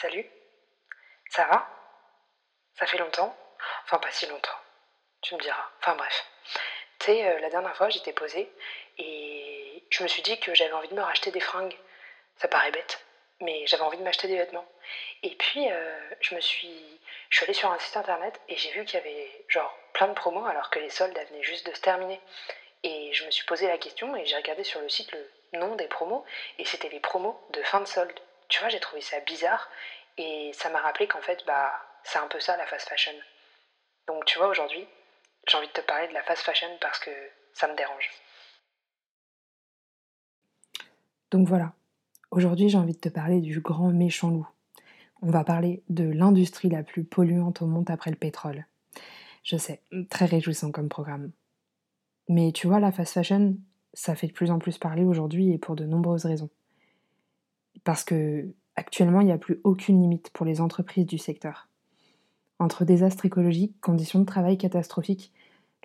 Salut Ça va? Ça fait longtemps? Enfin, pas si longtemps. Tu me diras. Enfin, bref. Tu sais, euh, la dernière fois, j'étais posée et je me suis dit que j'avais envie de me racheter des fringues. Ça paraît bête, mais j'avais envie de m'acheter des vêtements. Et puis, euh, je me suis. Je suis allée sur un site internet et j'ai vu qu'il y avait, genre, plein de promos alors que les soldes venaient juste de se terminer. Et je me suis posé la question et j'ai regardé sur le site le nom des promos et c'était les promos de fin de solde. Tu vois, j'ai trouvé ça bizarre et ça m'a rappelé qu'en fait, bah, c'est un peu ça la fast fashion. Donc tu vois, aujourd'hui, j'ai envie de te parler de la fast fashion parce que ça me dérange. Donc voilà, aujourd'hui j'ai envie de te parler du grand méchant loup. On va parler de l'industrie la plus polluante au monde après le pétrole. Je sais, très réjouissant comme programme. Mais tu vois, la fast fashion, ça fait de plus en plus parler aujourd'hui et pour de nombreuses raisons. Parce que actuellement, il n'y a plus aucune limite pour les entreprises du secteur. Entre désastres écologiques, conditions de travail catastrophiques,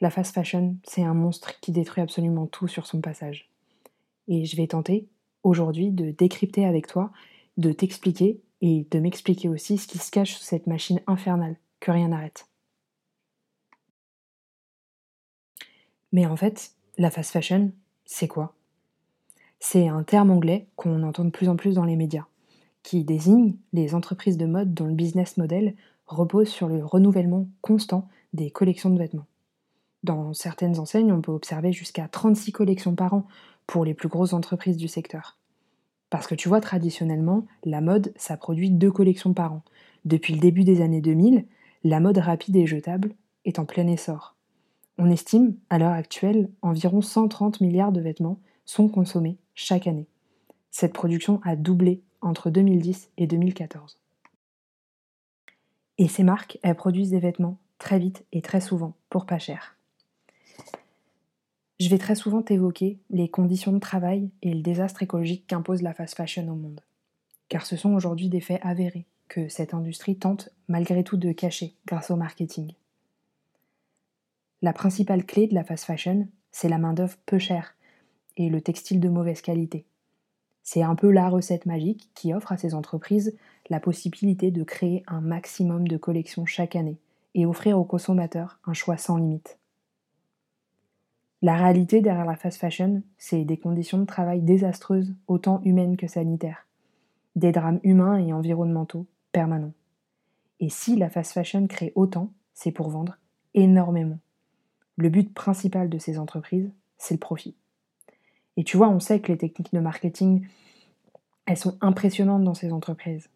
la fast fashion, c'est un monstre qui détruit absolument tout sur son passage. Et je vais tenter, aujourd'hui, de décrypter avec toi, de t'expliquer et de m'expliquer aussi ce qui se cache sous cette machine infernale que rien n'arrête. Mais en fait, la fast fashion, c'est quoi? C'est un terme anglais qu'on entend de plus en plus dans les médias, qui désigne les entreprises de mode dont le business model repose sur le renouvellement constant des collections de vêtements. Dans certaines enseignes, on peut observer jusqu'à 36 collections par an pour les plus grosses entreprises du secteur. Parce que tu vois, traditionnellement, la mode, ça produit deux collections par an. Depuis le début des années 2000, la mode rapide et jetable est en plein essor. On estime, à l'heure actuelle, environ 130 milliards de vêtements sont consommés chaque année. Cette production a doublé entre 2010 et 2014. Et ces marques, elles produisent des vêtements très vite et très souvent pour pas cher. Je vais très souvent t'évoquer les conditions de travail et le désastre écologique qu'impose la fast fashion au monde. Car ce sont aujourd'hui des faits avérés que cette industrie tente malgré tout de cacher grâce au marketing. La principale clé de la fast fashion, c'est la main-d'œuvre peu chère et le textile de mauvaise qualité. C'est un peu la recette magique qui offre à ces entreprises la possibilité de créer un maximum de collections chaque année et offrir aux consommateurs un choix sans limite. La réalité derrière la fast fashion, c'est des conditions de travail désastreuses, autant humaines que sanitaires, des drames humains et environnementaux permanents. Et si la fast fashion crée autant, c'est pour vendre énormément. Le but principal de ces entreprises, c'est le profit. Et tu vois, on sait que les techniques de marketing, elles sont impressionnantes dans ces entreprises.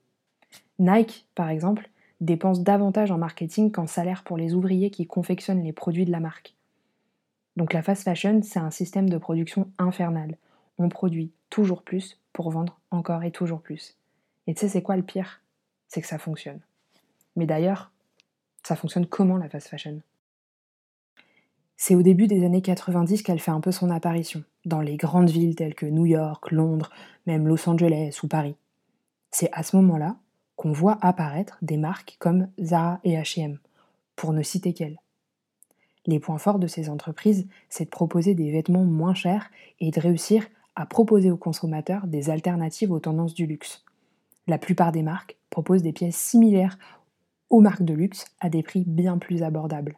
Nike, par exemple, dépense davantage en marketing qu'en salaire pour les ouvriers qui confectionnent les produits de la marque. Donc la fast fashion, c'est un système de production infernal. On produit toujours plus pour vendre encore et toujours plus. Et tu sais, c'est quoi le pire? C'est que ça fonctionne. Mais d'ailleurs, ça fonctionne comment la fast fashion? C'est au début des années 90 qu'elle fait un peu son apparition, dans les grandes villes telles que New York, Londres, même Los Angeles ou Paris. C'est à ce moment-là qu'on voit apparaître des marques comme Zara et HM, pour ne citer qu'elles. Les points forts de ces entreprises, c'est de proposer des vêtements moins chers et de réussir à proposer aux consommateurs des alternatives aux tendances du luxe. La plupart des marques proposent des pièces similaires aux marques de luxe à des prix bien plus abordables.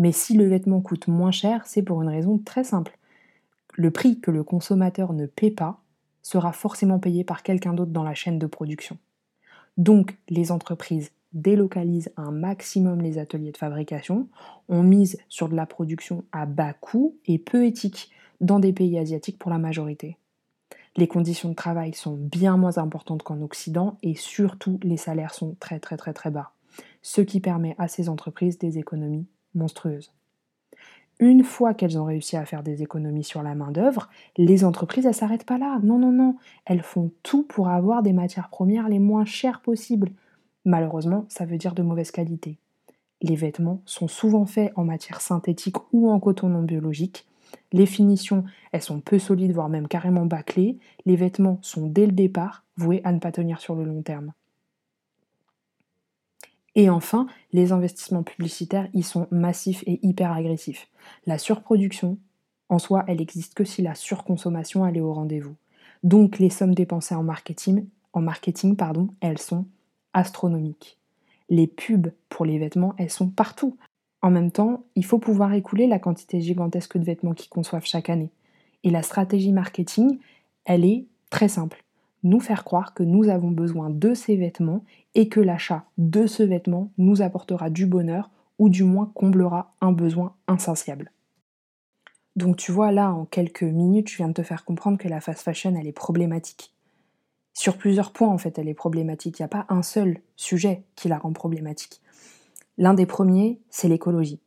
Mais si le vêtement coûte moins cher, c'est pour une raison très simple. Le prix que le consommateur ne paie pas sera forcément payé par quelqu'un d'autre dans la chaîne de production. Donc les entreprises délocalisent un maximum les ateliers de fabrication, on mise sur de la production à bas coût et peu éthique dans des pays asiatiques pour la majorité. Les conditions de travail sont bien moins importantes qu'en Occident et surtout les salaires sont très très très très bas, ce qui permet à ces entreprises des économies monstrueuse. Une fois qu'elles ont réussi à faire des économies sur la main-d'œuvre, les entreprises, elles s'arrêtent pas là. Non, non, non. Elles font tout pour avoir des matières premières les moins chères possibles. Malheureusement, ça veut dire de mauvaise qualité. Les vêtements sont souvent faits en matière synthétique ou en coton non biologique. Les finitions, elles sont peu solides, voire même carrément bâclées. Les vêtements sont dès le départ voués à ne pas tenir sur le long terme. Et enfin, les investissements publicitaires y sont massifs et hyper agressifs. La surproduction, en soi, elle existe que si la surconsommation elle est au rendez-vous. Donc les sommes dépensées en marketing, en marketing, pardon, elles sont astronomiques. Les pubs pour les vêtements, elles sont partout. En même temps, il faut pouvoir écouler la quantité gigantesque de vêtements qu'ils conçoivent chaque année. Et la stratégie marketing, elle est très simple. Nous faire croire que nous avons besoin de ces vêtements et que l'achat de ce vêtement nous apportera du bonheur ou du moins comblera un besoin insatiable. Donc tu vois là, en quelques minutes, je viens de te faire comprendre que la fast fashion, elle est problématique. Sur plusieurs points, en fait, elle est problématique. Il n'y a pas un seul sujet qui la rend problématique. L'un des premiers, c'est l'écologie.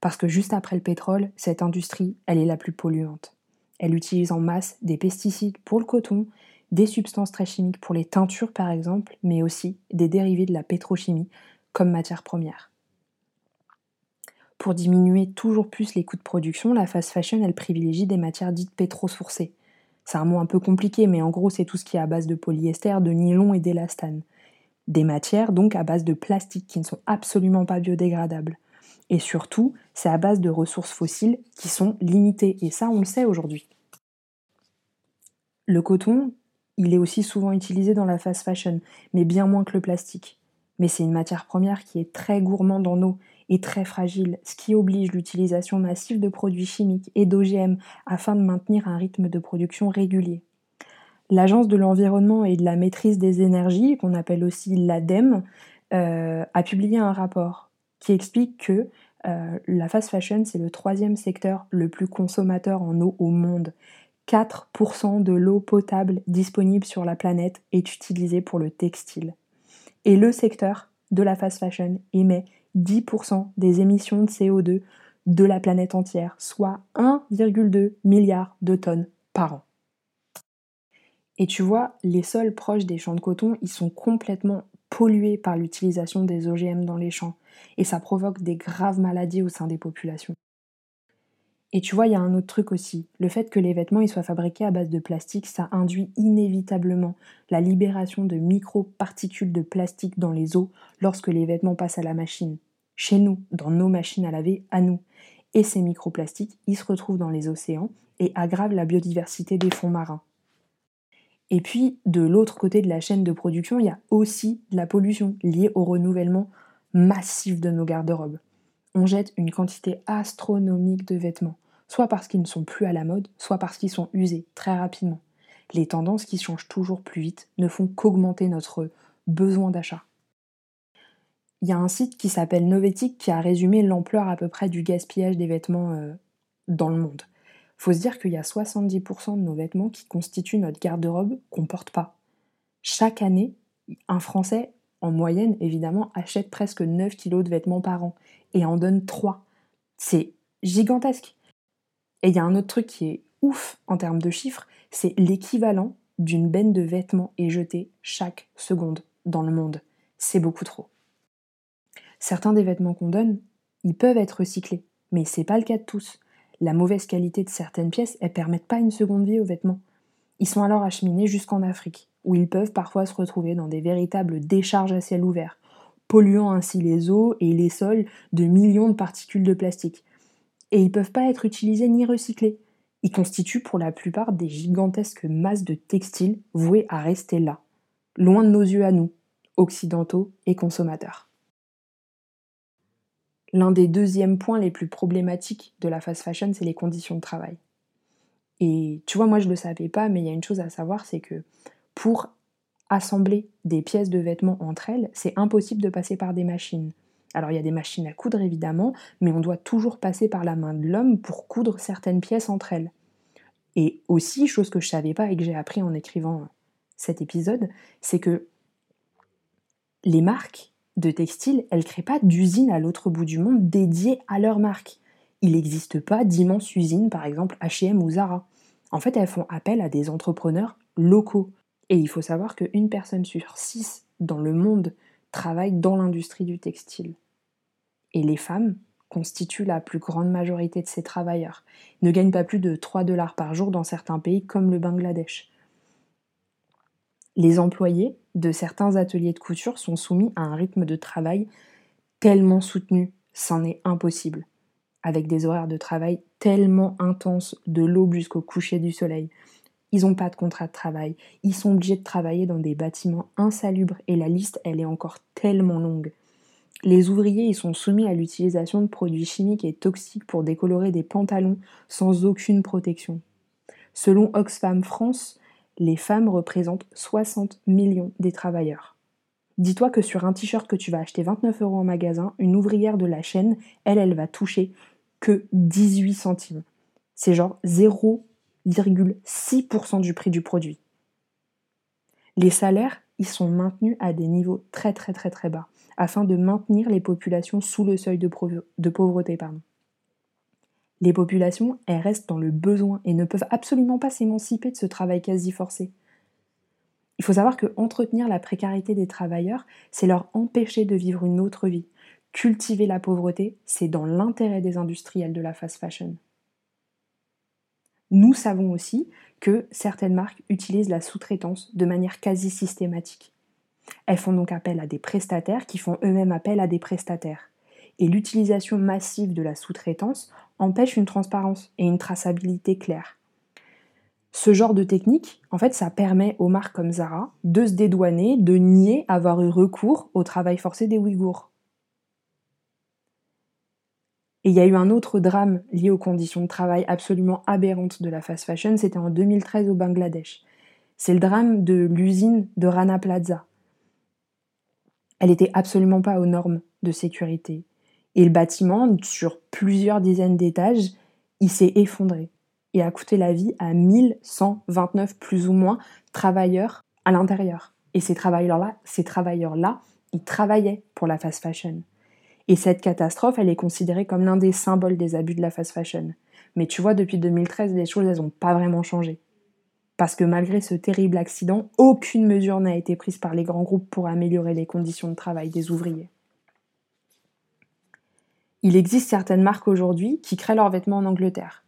Parce que juste après le pétrole, cette industrie, elle est la plus polluante. Elle utilise en masse des pesticides pour le coton, des substances très chimiques pour les teintures par exemple, mais aussi des dérivés de la pétrochimie comme matière première. Pour diminuer toujours plus les coûts de production, la fast fashion, elle privilégie des matières dites pétrosourcées. C'est un mot un peu compliqué, mais en gros, c'est tout ce qui est à base de polyester, de nylon et d'élastane. Des matières donc à base de plastique qui ne sont absolument pas biodégradables. Et surtout, c'est à base de ressources fossiles qui sont limitées. Et ça, on le sait aujourd'hui. Le coton, il est aussi souvent utilisé dans la fast fashion, mais bien moins que le plastique. Mais c'est une matière première qui est très gourmande en eau et très fragile, ce qui oblige l'utilisation massive de produits chimiques et d'OGM afin de maintenir un rythme de production régulier. L'Agence de l'environnement et de la maîtrise des énergies, qu'on appelle aussi l'ADEME, euh, a publié un rapport qui explique que euh, la fast fashion, c'est le troisième secteur le plus consommateur en eau au monde. 4% de l'eau potable disponible sur la planète est utilisée pour le textile. Et le secteur de la fast fashion émet 10% des émissions de CO2 de la planète entière, soit 1,2 milliard de tonnes par an. Et tu vois, les sols proches des champs de coton, ils sont complètement pollués par l'utilisation des OGM dans les champs, et ça provoque des graves maladies au sein des populations. Et tu vois, il y a un autre truc aussi. Le fait que les vêtements soient fabriqués à base de plastique, ça induit inévitablement la libération de micro-particules de plastique dans les eaux lorsque les vêtements passent à la machine. Chez nous, dans nos machines à laver, à nous. Et ces microplastiques, ils se retrouvent dans les océans et aggravent la biodiversité des fonds marins. Et puis, de l'autre côté de la chaîne de production, il y a aussi de la pollution liée au renouvellement massif de nos garde-robes. On jette une quantité astronomique de vêtements soit parce qu'ils ne sont plus à la mode, soit parce qu'ils sont usés très rapidement. Les tendances qui changent toujours plus vite ne font qu'augmenter notre besoin d'achat. Il y a un site qui s'appelle Novetic qui a résumé l'ampleur à peu près du gaspillage des vêtements euh, dans le monde. Faut se dire qu'il y a 70% de nos vêtements qui constituent notre garde-robe qu'on porte pas. Chaque année, un Français, en moyenne évidemment, achète presque 9 kilos de vêtements par an et en donne 3. C'est gigantesque. Et il y a un autre truc qui est ouf en termes de chiffres, c'est l'équivalent d'une benne de vêtements est jetée chaque seconde dans le monde. C'est beaucoup trop. Certains des vêtements qu'on donne, ils peuvent être recyclés, mais c'est pas le cas de tous. La mauvaise qualité de certaines pièces, elles permettent pas une seconde vie aux vêtements. Ils sont alors acheminés jusqu'en Afrique, où ils peuvent parfois se retrouver dans des véritables décharges à ciel ouvert, polluant ainsi les eaux et les sols de millions de particules de plastique et ils ne peuvent pas être utilisés ni recyclés. Ils constituent pour la plupart des gigantesques masses de textiles vouées à rester là, loin de nos yeux à nous, occidentaux et consommateurs. L'un des deuxièmes points les plus problématiques de la fast fashion, c'est les conditions de travail. Et tu vois, moi je ne le savais pas, mais il y a une chose à savoir, c'est que pour assembler des pièces de vêtements entre elles, c'est impossible de passer par des machines. Alors il y a des machines à coudre évidemment, mais on doit toujours passer par la main de l'homme pour coudre certaines pièces entre elles. Et aussi, chose que je ne savais pas et que j'ai appris en écrivant cet épisode, c'est que les marques de textiles, elles ne créent pas d'usines à l'autre bout du monde dédiées à leur marque. Il n'existe pas d'immenses usines, par exemple HM ou Zara. En fait, elles font appel à des entrepreneurs locaux. Et il faut savoir qu'une personne sur six dans le monde travaille dans l'industrie du textile et les femmes constituent la plus grande majorité de ces travailleurs, ne gagnent pas plus de 3 dollars par jour dans certains pays comme le Bangladesh. Les employés de certains ateliers de couture sont soumis à un rythme de travail tellement soutenu, c'en est impossible, avec des horaires de travail tellement intenses de l'aube jusqu'au coucher du soleil. Ils n'ont pas de contrat de travail, ils sont obligés de travailler dans des bâtiments insalubres et la liste, elle est encore tellement longue. Les ouvriers, ils sont soumis à l'utilisation de produits chimiques et toxiques pour décolorer des pantalons sans aucune protection. Selon Oxfam France, les femmes représentent 60 millions des travailleurs. Dis-toi que sur un t-shirt que tu vas acheter 29 euros en magasin, une ouvrière de la chaîne, elle, elle va toucher que 18 centimes. C'est genre 0,6% du prix du produit. Les salaires, ils sont maintenus à des niveaux très très très très bas, afin de maintenir les populations sous le seuil de, pauvreté. Pardon. Les populations, elles restent dans le besoin et ne peuvent absolument pas s'émanciper de ce travail quasi forcé. Il faut savoir que entretenir la précarité des travailleurs, c'est leur empêcher de vivre une autre vie. Cultiver la pauvreté, c'est dans l'intérêt des industriels de la fast fashion. Nous savons aussi que certaines marques utilisent la sous-traitance de manière quasi systématique. Elles font donc appel à des prestataires qui font eux-mêmes appel à des prestataires. Et l'utilisation massive de la sous-traitance empêche une transparence et une traçabilité claire. Ce genre de technique, en fait, ça permet aux marques comme Zara de se dédouaner, de nier avoir eu recours au travail forcé des Ouïghours. Et il y a eu un autre drame lié aux conditions de travail absolument aberrantes de la fast fashion, c'était en 2013 au Bangladesh. C'est le drame de l'usine de Rana Plaza. Elle n'était absolument pas aux normes de sécurité. Et le bâtiment, sur plusieurs dizaines d'étages, il s'est effondré et a coûté la vie à 1129 plus ou moins travailleurs à l'intérieur. Et ces travailleurs-là, ces travailleurs-là, ils travaillaient pour la fast fashion. Et cette catastrophe, elle est considérée comme l'un des symboles des abus de la fast fashion. Mais tu vois, depuis 2013, les choses, elles n'ont pas vraiment changé. Parce que malgré ce terrible accident, aucune mesure n'a été prise par les grands groupes pour améliorer les conditions de travail des ouvriers. Il existe certaines marques aujourd'hui qui créent leurs vêtements en Angleterre.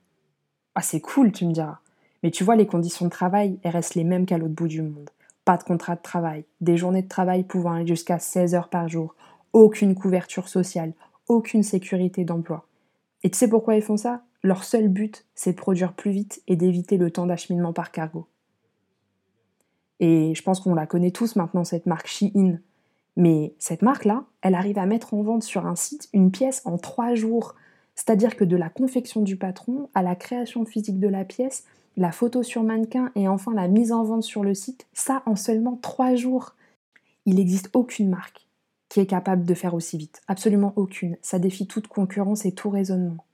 Ah, c'est cool, tu me diras. Mais tu vois, les conditions de travail, elles restent les mêmes qu'à l'autre bout du monde. Pas de contrat de travail, des journées de travail pouvant aller jusqu'à 16 heures par jour, aucune couverture sociale, aucune sécurité d'emploi. Et tu sais pourquoi ils font ça? Leur seul but, c'est de produire plus vite et d'éviter le temps d'acheminement par cargo. Et je pense qu'on la connaît tous maintenant, cette marque Shein. Mais cette marque-là, elle arrive à mettre en vente sur un site une pièce en trois jours. C'est-à-dire que de la confection du patron à la création physique de la pièce, la photo sur mannequin et enfin la mise en vente sur le site, ça en seulement trois jours. Il n'existe aucune marque qui est capable de faire aussi vite. Absolument aucune. Ça défie toute concurrence et tout raisonnement.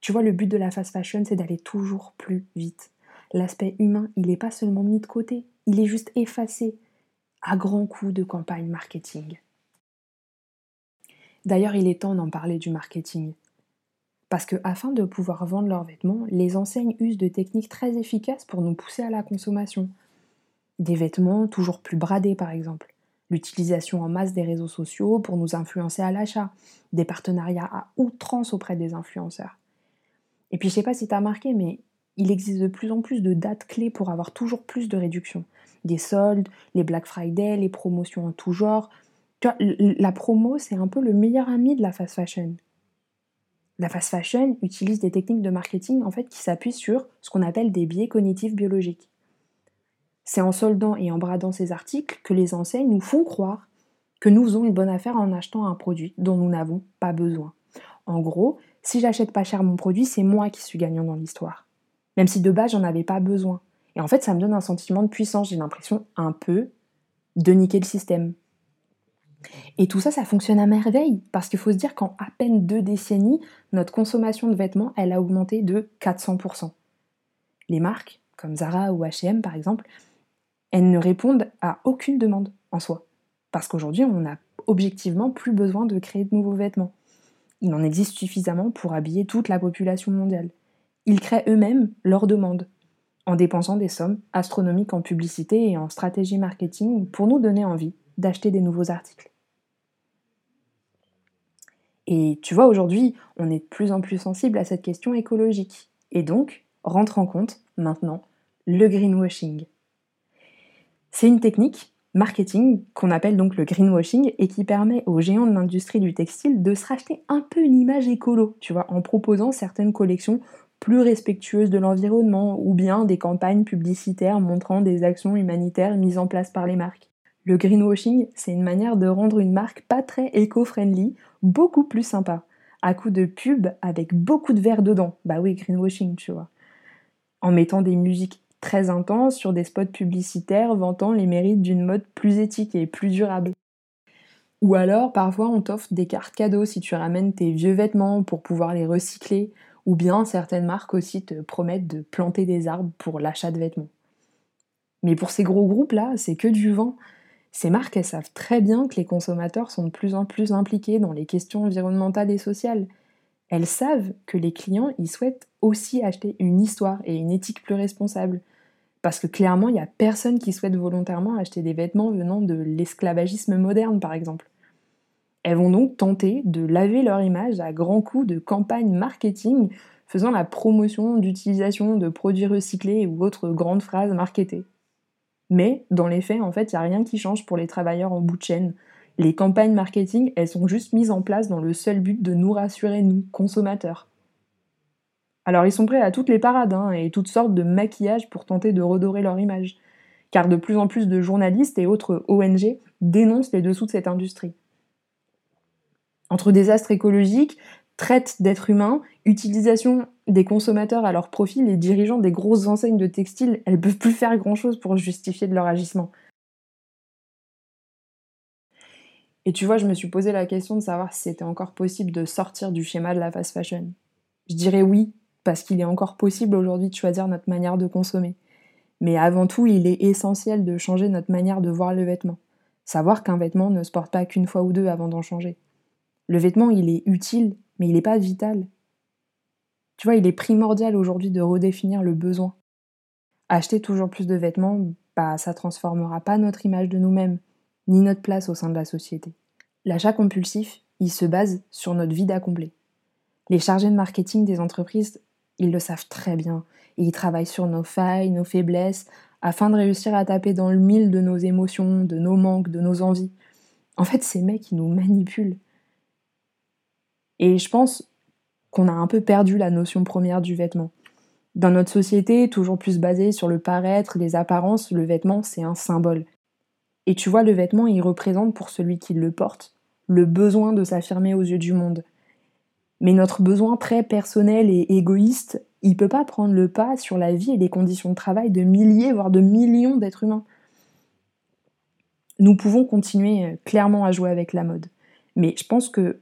Tu vois, le but de la fast fashion, c'est d'aller toujours plus vite. L'aspect humain, il n'est pas seulement mis de côté, il est juste effacé à grands coups de campagne marketing. D'ailleurs, il est temps d'en parler du marketing. Parce que afin de pouvoir vendre leurs vêtements, les enseignes usent de techniques très efficaces pour nous pousser à la consommation. Des vêtements toujours plus bradés par exemple l'utilisation en masse des réseaux sociaux pour nous influencer à l'achat, des partenariats à outrance auprès des influenceurs. Et puis je sais pas si tu as remarqué, mais il existe de plus en plus de dates clés pour avoir toujours plus de réductions. Des soldes, les Black Friday, les promotions en tout genre. La promo, c'est un peu le meilleur ami de la fast fashion. La fast fashion utilise des techniques de marketing en fait qui s'appuient sur ce qu'on appelle des biais cognitifs biologiques. C'est en soldant et en bradant ces articles que les enseignes nous font croire que nous faisons une bonne affaire en achetant un produit dont nous n'avons pas besoin. En gros, si j'achète pas cher mon produit, c'est moi qui suis gagnant dans l'histoire. Même si de base j'en avais pas besoin. Et en fait, ça me donne un sentiment de puissance, j'ai l'impression un peu de niquer le système. Et tout ça, ça fonctionne à merveille, parce qu'il faut se dire qu'en à peine deux décennies, notre consommation de vêtements, elle a augmenté de 400%. Les marques, comme Zara ou H&M par exemple, elles ne répondent à aucune demande en soi. Parce qu'aujourd'hui, on n'a objectivement plus besoin de créer de nouveaux vêtements. Il en existe suffisamment pour habiller toute la population mondiale. Ils créent eux-mêmes leurs demandes, en dépensant des sommes astronomiques en publicité et en stratégie marketing pour nous donner envie d'acheter des nouveaux articles. Et tu vois, aujourd'hui, on est de plus en plus sensible à cette question écologique. Et donc, rentre en compte, maintenant, le greenwashing. C'est une technique marketing qu'on appelle donc le greenwashing et qui permet aux géants de l'industrie du textile de se racheter un peu une image écolo, tu vois, en proposant certaines collections plus respectueuses de l'environnement ou bien des campagnes publicitaires montrant des actions humanitaires mises en place par les marques. Le greenwashing, c'est une manière de rendre une marque pas très éco-friendly beaucoup plus sympa, à coup de pub avec beaucoup de verre dedans. Bah oui, greenwashing, tu vois. En mettant des musiques très intenses sur des spots publicitaires vantant les mérites d'une mode plus éthique et plus durable. Ou alors, parfois, on t'offre des cartes cadeaux si tu ramènes tes vieux vêtements pour pouvoir les recycler, ou bien certaines marques aussi te promettent de planter des arbres pour l'achat de vêtements. Mais pour ces gros groupes-là, c'est que du vent. Ces marques, elles savent très bien que les consommateurs sont de plus en plus impliqués dans les questions environnementales et sociales. Elles savent que les clients, ils souhaitent aussi acheter une histoire et une éthique plus responsable. Parce que clairement, il n'y a personne qui souhaite volontairement acheter des vêtements venant de l'esclavagisme moderne, par exemple. Elles vont donc tenter de laver leur image à grands coups de campagnes marketing faisant la promotion d'utilisation de produits recyclés ou autres grandes phrases marketées. Mais dans les faits, en fait, il n'y a rien qui change pour les travailleurs en bout de chaîne. Les campagnes marketing, elles sont juste mises en place dans le seul but de nous rassurer, nous, consommateurs. Alors ils sont prêts à toutes les parades hein, et toutes sortes de maquillages pour tenter de redorer leur image. Car de plus en plus de journalistes et autres ONG dénoncent les dessous de cette industrie. Entre désastres écologiques, traite d'êtres humains, utilisation des consommateurs à leur profit, les dirigeants des grosses enseignes de textiles, elles peuvent plus faire grand-chose pour justifier de leur agissement. Et tu vois, je me suis posé la question de savoir si c'était encore possible de sortir du schéma de la fast fashion. Je dirais oui, parce qu'il est encore possible aujourd'hui de choisir notre manière de consommer. Mais avant tout, il est essentiel de changer notre manière de voir le vêtement. Savoir qu'un vêtement ne se porte pas qu'une fois ou deux avant d'en changer. Le vêtement, il est utile, mais il n'est pas vital. Tu vois, il est primordial aujourd'hui de redéfinir le besoin. Acheter toujours plus de vêtements, bah ça transformera pas notre image de nous-mêmes, ni notre place au sein de la société. L'achat compulsif, il se base sur notre vide à. Les chargés de marketing des entreprises, ils le savent très bien, ils travaillent sur nos failles, nos faiblesses, afin de réussir à taper dans le mille de nos émotions, de nos manques, de nos envies. En fait, ces mecs, ils nous manipulent. Et je pense qu'on a un peu perdu la notion première du vêtement. Dans notre société, toujours plus basée sur le paraître, les apparences, le vêtement, c'est un symbole. Et tu vois, le vêtement, il représente pour celui qui le porte le besoin de s'affirmer aux yeux du monde. Mais notre besoin très personnel et égoïste, il peut pas prendre le pas sur la vie et les conditions de travail de milliers, voire de millions d'êtres humains. Nous pouvons continuer euh, clairement à jouer avec la mode. Mais je pense que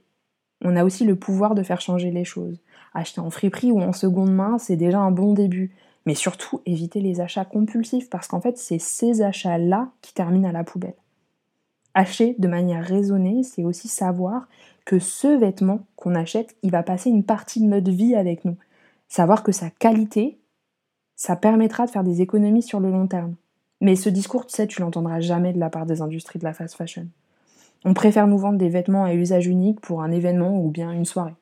on a aussi le pouvoir de faire changer les choses. Acheter en friperie ou en seconde main, c'est déjà un bon début. Mais surtout, éviter les achats compulsifs, parce qu'en fait, c'est ces achats-là qui terminent à la poubelle. Acheter de manière raisonnée, c'est aussi savoir que ce vêtement qu'on achète, il va passer une partie de notre vie avec nous. Savoir que sa qualité, ça permettra de faire des économies sur le long terme. Mais ce discours, tu sais, tu l'entendras jamais de la part des industries de la fast fashion. On préfère nous vendre des vêtements à usage unique pour un événement ou bien une soirée.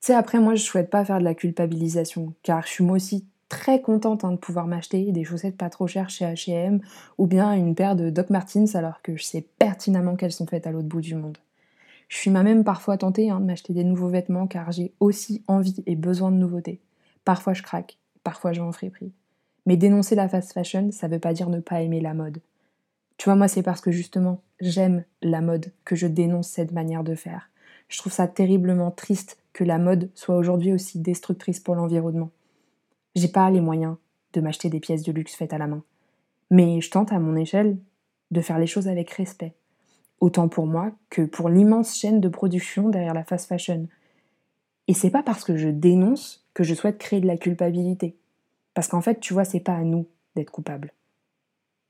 Tu sais, après, moi, je souhaite pas faire de la culpabilisation, car je suis moi aussi très contente hein, de pouvoir m'acheter des chaussettes pas trop chères chez H&M ou bien une paire de Doc Martens alors que je sais pertinemment qu'elles sont faites à l'autre bout du monde. Je suis même parfois tentée hein, de m'acheter des nouveaux vêtements car j'ai aussi envie et besoin de nouveautés. Parfois je craque, parfois je en friperie. Mais dénoncer la fast fashion, ça veut pas dire ne pas aimer la mode. Tu vois, moi, c'est parce que justement, j'aime la mode que je dénonce cette manière de faire. Je trouve ça terriblement triste que la mode soit aujourd'hui aussi destructrice pour l'environnement. J'ai pas les moyens de m'acheter des pièces de luxe faites à la main. Mais je tente à mon échelle de faire les choses avec respect. Autant pour moi que pour l'immense chaîne de production derrière la fast fashion. Et c'est pas parce que je dénonce que je souhaite créer de la culpabilité. Parce qu'en fait, tu vois, c'est pas à nous d'être coupables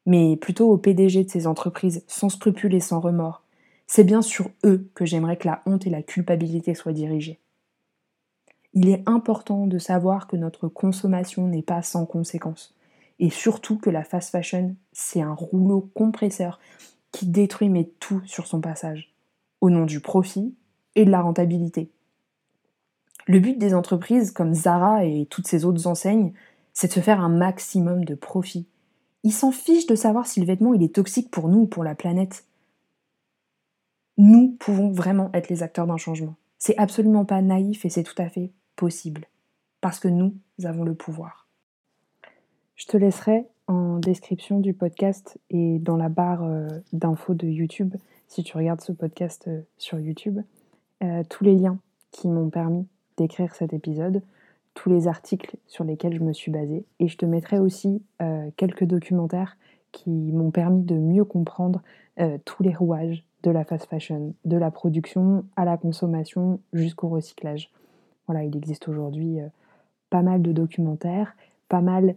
mais plutôt au PDG de ces entreprises, sans scrupules et sans remords. C'est bien sur eux que j'aimerais que la honte et la culpabilité soient dirigées. Il est important de savoir que notre consommation n'est pas sans conséquences, et surtout que la fast fashion, c'est un rouleau compresseur qui détruit mais tout sur son passage, au nom du profit et de la rentabilité. Le but des entreprises comme Zara et toutes ces autres enseignes, c'est de se faire un maximum de profit ils s'en fichent de savoir si le vêtement est toxique pour nous ou pour la planète. Nous pouvons vraiment être les acteurs d'un changement. C'est absolument pas naïf et c'est tout à fait possible. parce que nous avons le pouvoir. Je te laisserai en description du podcast et dans la barre euh, d'infos de YouTube, si tu regardes ce podcast euh, sur YouTube, euh, tous les liens qui m'ont permis d'écrire cet épisode, tous les articles sur lesquels je me suis basée. Et je te mettrai aussi quelques documentaires qui m'ont permis de mieux comprendre tous les rouages de la fast fashion, de la production à la consommation jusqu'au recyclage. Voilà, il existe aujourd'hui pas mal de documentaires, pas mal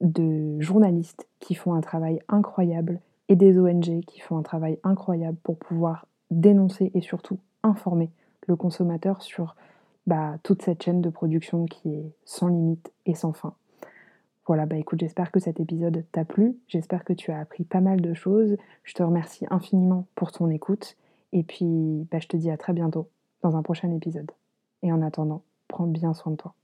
de journalistes qui font un travail incroyable et des ONG qui font un travail incroyable pour pouvoir dénoncer et surtout informer le consommateur sur bah, toute cette chaîne de production qui est sans limite et sans fin. Voilà, bah écoute, j'espère que cet épisode t'a plu, j'espère que tu as appris pas mal de choses, je te remercie infiniment pour ton écoute, et puis bah, je te dis à très bientôt dans un prochain épisode. Et en attendant, prends bien soin de toi.